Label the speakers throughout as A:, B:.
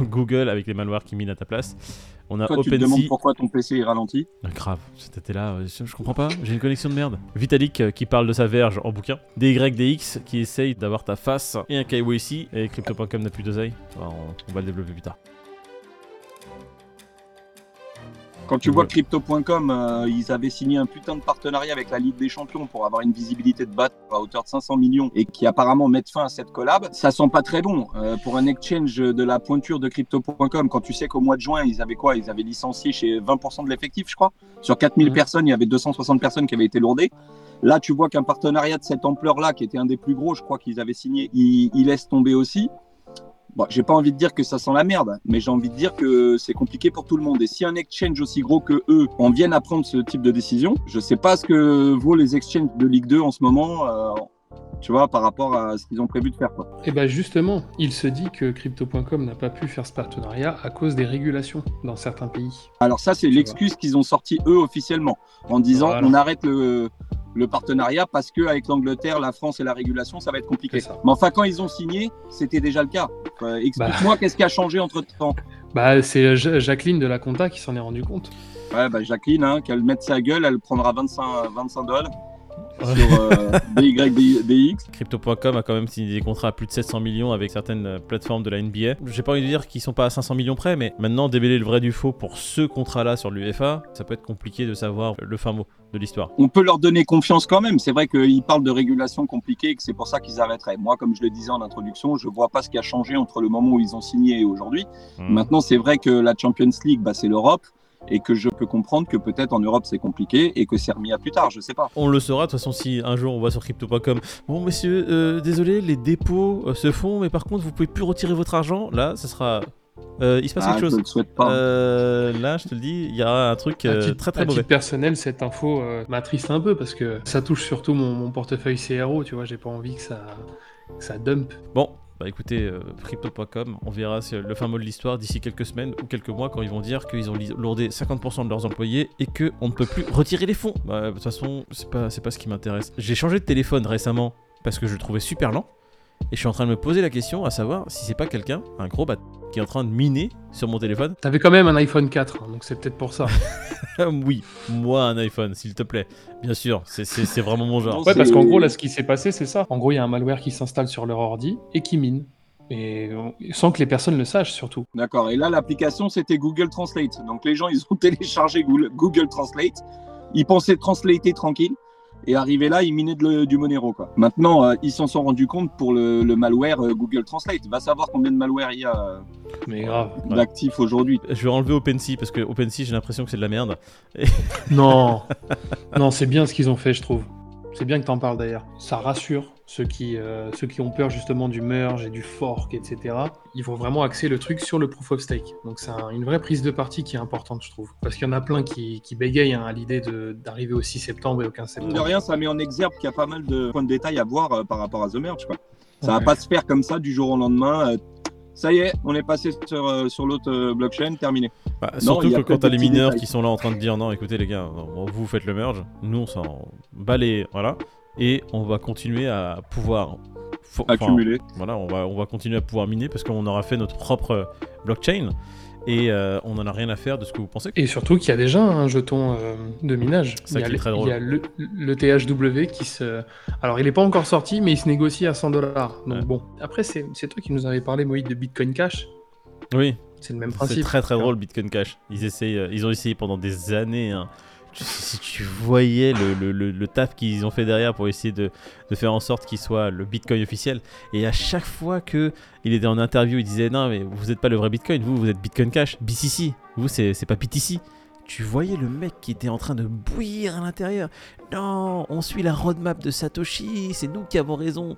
A: Google avec les malwares qui minent à ta place. On a
B: Toi, tu te demandes pourquoi ton PC est ralenti.
A: Ah, grave, c'était là, euh, je, comprends pas, j'ai une connexion de merde. Vitalik euh, qui parle de sa verge en bouquin. DYDX qui essaye d'avoir ta face. Et un KYC. Et Crypto.com n'a plus d'oseille. On, on va le développer plus tard.
B: Quand tu vois Crypto.com, euh, ils avaient signé un putain de partenariat avec la Ligue des Champions pour avoir une visibilité de batte à hauteur de 500 millions et qui apparemment mettent fin à cette collab. Ça sent pas très bon euh, pour un exchange de la pointure de Crypto.com. Quand tu sais qu'au mois de juin, ils avaient quoi? Ils avaient licencié chez 20% de l'effectif, je crois? Sur 4000
A: Mhm.
B: personnes, il y avait 260 personnes qui avaient été lourdées. Là, tu vois qu'un partenariat de cette ampleur-là, qui était un des plus gros, je crois qu'ils avaient signé, il, il laisse tomber aussi. Bon, j'ai pas envie de dire que ça sent la merde, mais j'ai envie de dire que c'est compliqué pour tout le monde. Et si un exchange aussi gros que eux en viennent à prendre ce type de décision, je sais pas ce que vaut les exchanges de Ligue 2 en ce moment, euh, tu vois, par rapport à ce qu'ils ont prévu de faire. Quoi.
C: Et bah justement, il se dit que Crypto.com n'a pas pu faire ce partenariat à cause des régulations dans certains pays.
B: Alors ça, c'est l'excuse qu'ils ont sorti eux officiellement, en disant
C: Voilà.
B: on arrête le, le partenariat parce que avec l'Angleterre, la France et la régulation, ça va être compliqué. Mais enfin, quand ils ont signé, c'était déjà le cas. Euh, Explique-moi qu'est-ce qui a changé entre temps.
C: Bah c'est Ja- Jacqueline de la Compta qui s'en est rendu compte.
B: Ouais, bah Jacqueline, hein, qu'elle mette sa gueule, elle prendra 25, 25 dollars. Sur euh, DYDX.
A: Crypto.com a quand même signé des contrats à plus de 700 millions avec certaines euh, plateformes de la NBA. J'ai pas envie de dire qu'ils sont pas à 500 millions près, mais maintenant démêler le vrai du faux pour ce contrat-là sur l'UFA, ça peut être compliqué de savoir le fin mot de l'histoire.
B: On peut leur donner confiance quand même. C'est vrai qu'ils parlent de régulation compliquée et que c'est pour ça qu'ils arrêteraient. Moi, comme je le disais en introduction, je vois pas ce qui a changé entre le moment où ils ont signé et aujourd'hui.
A: Hmm.
B: Maintenant, c'est vrai que la Champions League, bah, c'est l'Europe et que je peux comprendre que peut-être en Europe c'est compliqué et que c'est remis à plus tard. Je sais pas.
A: On le saura de toute façon si un jour on voit sur crypto.com Bon messieurs, euh, désolé, les dépôts euh, se font, mais par contre vous pouvez plus retirer votre argent. Là, ça sera... Euh, il se passe
B: Ah,
A: quelque
B: je
A: chose.
B: le souhaite pas.
A: Euh, là, je te le dis, il y a un truc
C: à
A: euh,
C: titre,
A: très très
C: à
A: mauvais.
C: titre personnel, cette info euh, m'attriste un peu parce que ça touche surtout mon, mon portefeuille CRO, tu vois, j'ai pas envie que ça, que ça dump.
A: Bon, bah écoutez, euh, crypto.com, on verra euh, le fin mot de l'histoire d'ici quelques semaines ou quelques mois quand ils vont dire qu'ils ont lourdé 50% de leurs employés et qu'on ne peut plus retirer les fonds. Bah, de toute façon, c'est pas, pas ce qui m'intéresse. J'ai changé de téléphone récemment parce que je le trouvais super lent et je suis en train de me poser la question à savoir si c'est pas quelqu'un, un gros bat, qui est en train de miner sur mon téléphone.
C: T'avais quand même un iPhone 4, hein, donc c'est peut-être pour ça.
A: oui, moi un iPhone, s'il te plaît. Bien sûr, c'est- vraiment mon genre.
C: Ouais, parce qu'en gros, là, ce qui s'est passé, c'est ça. En gros, il y a un malware qui s'installe sur leur ordi et qui mine. Et on- sans que les personnes le sachent, surtout.
B: D'accord. Et là, l'application c'était Google Translate. Donc les gens ils ont téléchargé Google, Google Translate. Ils pensaient translater tranquille. Et arrivé là, ils minaient de du Monero. Quoi. Maintenant, euh, ils s'en sont rendus compte pour le, le malware euh, Google Translate. Va savoir combien de malware il y a euh,
C: Mais grave.
A: Ouais.
B: d'actifs aujourd'hui.
A: Je vais enlever OpenSea parce que OpenSea, j'ai l'impression que c'est de la merde.
C: Non, non, c'est bien ce qu'ils ont fait, je trouve. C'est bien que t'en parles d'ailleurs. Ça rassure ceux qui, euh, ceux qui ont peur justement du merge et du fork, etc. Ils vont vraiment axer le truc sur le proof of stake. Donc c'est un- une vraie prise de parti qui est importante, je trouve. Parce qu'il y en a plein qui, qui bégayent hein, à l'idée de- d'arriver au 6 septembre et au 15
B: Mine de
C: septembre.
B: rien, ça met en exergue qu'il y a pas mal de points de détail à voir euh, par rapport à The Merge. Quoi. Ça va
C: Ouais.
B: pas se faire comme ça du jour au lendemain. Ça y est, on est passé sur, euh, sur l'autre euh, blockchain, terminé.
A: Bah, surtout que quand t'as les mineurs
B: détails.
A: qui sont là en train de dire non, écoutez les gars, non, vous faites le merge, nous on s'en bat les. Voilà. Et on va continuer à pouvoir.
B: Accumulé.
A: voilà, on va, on va continuer à pouvoir miner parce qu'on aura fait notre propre blockchain et euh, on en a rien à faire de ce que vous pensez.
C: Et surtout qu'il y a déjà un jeton euh, de minage.
A: Ça
C: il y a,
A: qui est
C: le-
A: très drôle.
C: il y a le, le THW qui se. Alors, il n'est pas encore sorti, mais il se négocie à 100 dollars. Donc,
A: Ouais.
C: bon. Après, c'est c'est toi qui nous avais parlé, Moïse, de Bitcoin Cash.
A: Oui,
C: C'est le même
A: c'est
C: principe.
A: très très drôle Bitcoin Cash. Ils, essayent, euh, ils ont essayé pendant des années. hein. Si tu voyais le, le- le- le taf qu'ils ont fait derrière pour essayer de, de faire en sorte qu'il soit le Bitcoin officiel. Et à chaque fois que il était en interview, il disait non mais vous n'êtes pas le vrai Bitcoin, vous vous êtes Bitcoin Cash, BCC, vous c'est pas BTC. Tu voyais le mec qui était en train de bouillir à l'intérieur. Non, on suit la roadmap de Satoshi, c'est nous qui avons raison.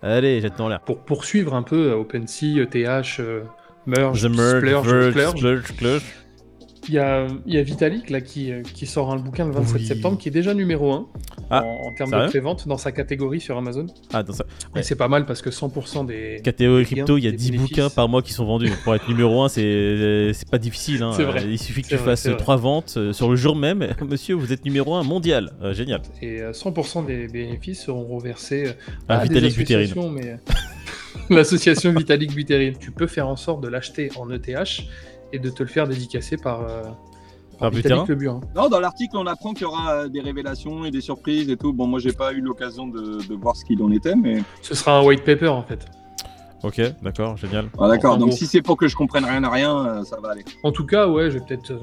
A: Allez, jette dans l'air.
C: Pour poursuivre un peu euh, OpenSea, ETH, euh, Merge,
A: The merge,
C: Splurge, Splurge,
A: splurge, splurge.
C: Il y a, il y a Vitalik là, qui, euh, qui sort un bouquin le 27
A: Oui.
C: septembre qui est déjà numéro 1
A: Ah,
C: en, en termes de prévente dans sa catégorie sur Amazon.
A: Ah, dans ça.
C: Et
A: Ouais.
C: c'est pas mal parce que 100% des.
A: Catégorie crypto, il y a
C: des
A: 10
C: bénéfices.
A: bouquins par mois qui sont vendus. Pour être numéro 1, c'est c'est pas difficile. hein.
C: Vrai.
A: Il suffit que tu
C: vrai,
A: fasses
C: c'est vrai.
A: 3 ventes euh, sur le jour même. Monsieur, vous êtes numéro 1 mondial. Euh, génial.
C: Et euh, 100% des bénéfices seront reversés euh,
A: Ah,
C: à des
A: Vitalik Buterin.
C: associations, mais... l'association Vitalik Buterin. Tu peux faire en sorte de l'acheter en ETH et de te le faire dédicacer par, euh,
A: Par
C: Vitalik
A: Buterin
C: Le Burin.
B: Non, dans l'article, on apprend qu'il y aura des révélations et des surprises et tout. Bon, moi, j'ai pas eu l'occasion de, de voir ce qu'il en était, mais.
C: Ce sera un white paper en fait.
A: Ok, d'accord, génial.
B: Ah, d'accord. Donc,
C: gros.
B: si c'est pour que je comprenne rien à rien, euh, ça va aller.
C: En tout cas, ouais, je vais peut-être euh,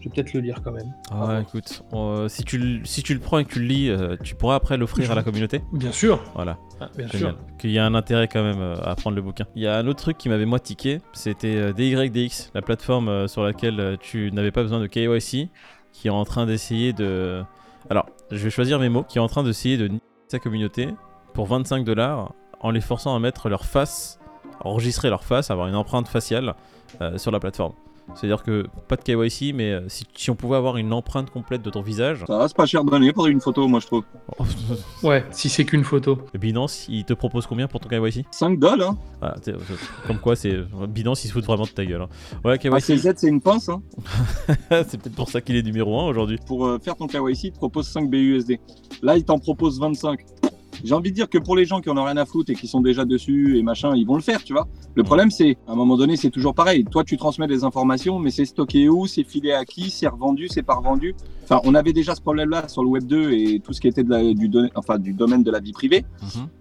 C: je vais peut-être le lire quand même.
A: Ah ouais, écoute, euh, si, tu, le- si tu le prends et que tu le lis, euh, tu pourras après l'offrir à la communauté.
C: Bien sûr.
A: Voilà.
C: Ah, bien
A: Génial.
C: sûr.
A: Qu'il y a un intérêt quand même euh, à prendre le bouquin. Il y a un autre truc qui m'avait moi tiqué, c'était euh, DYDX, la plateforme euh, sur laquelle euh, tu n'avais pas besoin de KYC, qui est en train d'essayer de... Alors, je vais choisir mes mots, qui est en train d'essayer de sa communauté pour 25 dollars en les forçant à mettre leur face, enregistrer leur face, avoir une empreinte faciale euh, sur la plateforme. C'est-à-dire que pas de KYC, mais euh, si, si on pouvait avoir une empreinte complète de ton visage,
B: Ça va, c'est pas cher donné pour une photo, moi, je trouve.
C: Ouais, si c'est qu'une photo.
A: Binance, il te propose combien pour ton KYC
B: 5 dollars, hein.
A: Voilà, t'es- euh, Comme quoi, c'est Binance, il se fout vraiment de ta gueule. hein. Ouais, KYC,
B: ACZ, c'est une pince, hein.
A: c'est peut-être pour ça qu'il est numéro 1 aujourd'hui.
B: Pour euh, faire ton KYC, il te propose 5 BUSD. Là, il t'en propose 25. J'ai envie de dire que pour les gens qui en ont rien à foutre et qui sont déjà dessus et machin, ils vont le faire, tu vois. Le problème, c'est, à un moment donné, c'est toujours pareil. Toi, tu transmets des informations, mais c'est stocké où, c'est filé à qui, c'est revendu, c'est pas revendu. Enfin, on avait déjà ce problème-là sur le Web 2 et tout ce qui était de la- du, don- enfin, du domaine de la vie privée.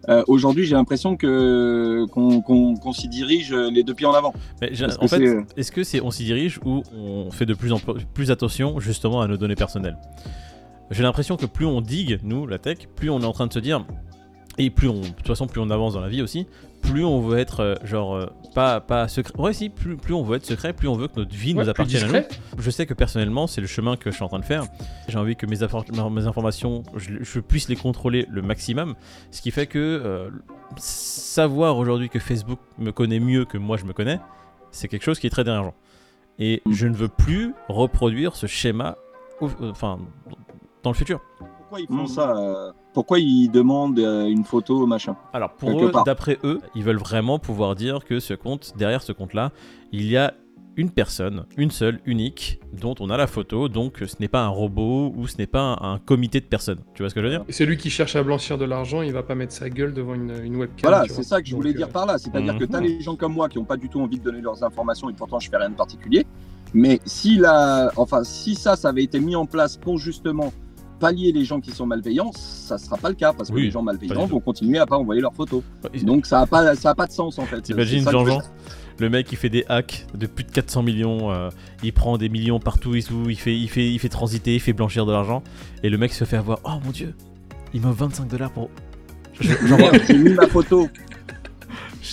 B: Euh, Aujourd'hui, j'ai l'impression que qu'on qu'on s'y dirige les deux pieds en avant.
A: Mais en
B: que
A: fait,
B: euh,
A: est-ce que c'est on s'y dirige ou on fait de plus en plus attention justement à nos données personnelles? J'ai l'impression que plus on digue, nous, la tech, plus on est en train de se dire, et plus on, de toute façon, plus on avance dans la vie aussi, plus on veut être euh, genre euh, pas pas secret. Ouais, si, plus, plus on veut être secret, plus on veut que notre vie
C: Ouais,
A: nous appartienne à nous. Je sais que personnellement, c'est le chemin que je suis en train de faire. J'ai envie que mes, mes informations, je, je puisse les contrôler le maximum. Ce qui fait que euh, savoir aujourd'hui que Facebook me connaît mieux que moi je me connais, c'est quelque chose qui est très dérangeant. Et je ne veux plus reproduire ce schéma enfin, dans le futur.
B: Pourquoi ils font
C: Mhm.
B: ça euh, Pourquoi ils demandent euh, une photo, machin
A: Alors pour eux, d'après eux, ils veulent vraiment pouvoir dire que ce compte, derrière ce compte-là, il y a une personne, une seule, unique, dont on a la photo, donc ce n'est pas un robot ou ce n'est pas un, un comité de personnes. Tu vois ce que je veux dire
C: Et celui qui cherche à blanchir de l'argent, il va pas mettre sa gueule devant une, une webcam.
B: Voilà, c'est ça que je voulais dire par là. C'est-à-dire que
A: Mhm.
B: tu as les gens comme moi qui n'ont pas du tout envie de donner leurs informations et pourtant je fais rien de particulier. Mais si, la... enfin, si ça, ça avait été mis en place pour justement pallier les gens qui sont malveillants, ça sera pas le cas parce que
A: Oui,
B: les gens malveillants vont continuer à pas envoyer leurs photos.
A: Ouais,
B: Donc ça a pas, ça a pas de sens en fait.
A: T'imagines Jean-Jean. Le mec, il fait des hacks de plus de 400 millions, euh, il prend des millions partout tout, il fait, il, fait, il fait transiter, il fait blanchir de l'argent, et le mec se fait avoir, oh mon dieu, il m'offre 25 dollars pour...
B: J'ai mis ma photo.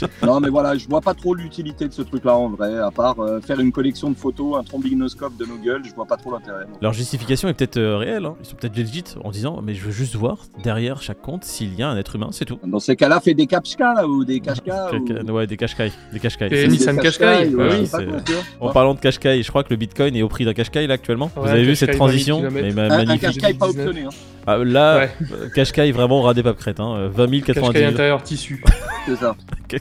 B: Non mais voilà, je vois pas trop l'utilité de ce truc-là en vrai, à part euh, faire une collection de photos, un trombinoscope de nos gueules, je vois pas trop l'intérêt.
A: Leur justification est peut-être euh, réelle, hein. ils sont peut-être legit en disant, mais je veux juste voir derrière chaque compte s'il y a un être humain, c'est tout.
B: Dans ces cas-là, fais des là, ou des ou...
A: Quelqu'un- Ouais, des cash des
C: Et Nissan.
A: En parlant de cash je crois que le bitcoin est au prix d'un cash là actuellement. Vous avez vu cette
C: 20 000
A: transition. Mais ma-
B: Un, un pas
C: 2019.
B: optionné, hein.
A: Ah, là,
C: Ouais,
A: euh, Qashqai vraiment radé pas crête, hein. euh, 20
C: Qashqai
A: 098
C: intérieur tissu.
B: c'est ça.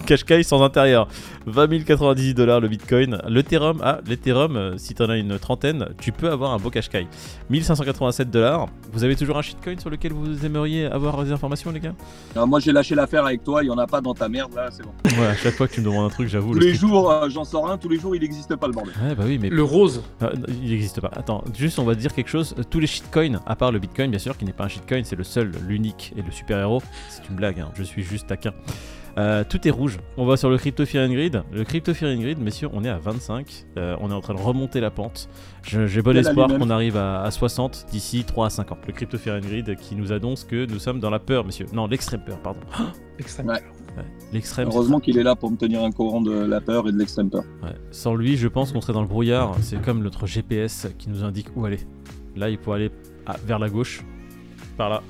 A: Qashqai sans intérieur. 20 098 dollars le bitcoin. L'Ethereum, ah, l'Ethereum, euh, si t'en as une trentaine, tu peux avoir un beau Qashqai. 1587 dollars. Vous avez toujours un shitcoin sur lequel vous aimeriez avoir des informations, les gars?
B: Moi, j'ai lâché l'affaire avec toi, il y en a pas dans ta merde là, c'est bon.
A: Ouais, à chaque fois que tu me demandes un truc, j'avoue.
B: Tous
A: le
B: les jours, euh, j'en sors un, tous les jours, il n'existe pas le bordel.
A: Ouais, bah oui, mais
C: Le rose.
A: Ah, non, il n'existe pas. Attends, juste on va dire quelque chose. Tous les shitcoins, à part le bitcoin, bien sûr, qui n'est pas un shitcoin, c'est le seul, l'unique et le super-héros. C'est une blague, hein, je suis juste taquin. Euh, tout est rouge. On va sur le Crypto Fear and Grid. Le Crypto Fear and Grid, messieurs, on est à 25. Euh, on est en train de remonter la pente. J'ai bon espoir qu'on arrive à, à 60 d'ici 3 à 5 ans. Le Crypto Fear and Grid qui nous annonce que nous sommes dans la peur, messieurs. Non, l'extrême peur, pardon.
C: Extrême.
B: Ouais.
A: Ouais, L'extrême.
B: Heureusement qu'il est là pour me tenir un courant de la peur et de l'extrême peur.
A: Ouais. Sans lui, je pense qu'on serait dans le brouillard. C'est comme notre GPS qui nous indique où aller. Là, il faut aller ah, vers la gauche. Par là.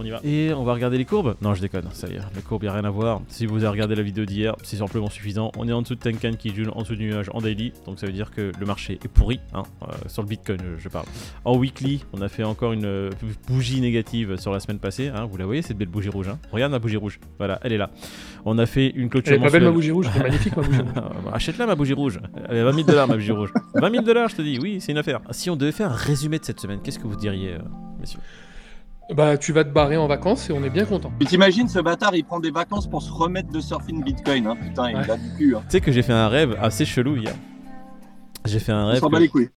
A: On y va. Et on va regarder les courbes Non, je déconne, ça y est, les courbes, y a rien à voir. Si vous avez regardé la vidéo d'hier, c'est simplement suffisant. On est en dessous de Tenkan qui joue en dessous du nuage en daily, donc ça veut dire que le marché est pourri, hein, euh, sur le Bitcoin, je, je parle. En weekly, on a fait encore une euh, bougie négative sur la semaine passée, hein, vous la voyez, cette belle bougie rouge. Hein. Regarde ma bougie rouge, voilà, elle est là. On a fait une clôture
C: Elle est pas belle ma bougie rouge, elle est magnifique ma bougie rouge.
A: Ah, bah, Achète-la ma bougie rouge. Elle est 20 000 dollars ma bougie rouge. 20 000 dollars, je te dis. Oui, c'est une affaire. Si on devait faire un résumé de cette semaine, qu'est-ce que vous diriez, euh, messieurs?
C: Bah, tu vas te barrer en vacances et on est bien content.
B: Puis t'imagines, ce bâtard, il prend des vacances pour se remettre de surfing Bitcoin. Hein. Putain, il
C: Ouais.
B: a du cul. Hein.
A: Tu sais que j'ai fait un rêve assez chelou hier. J'ai fait un
B: On
A: rêve. que-
B: les couilles.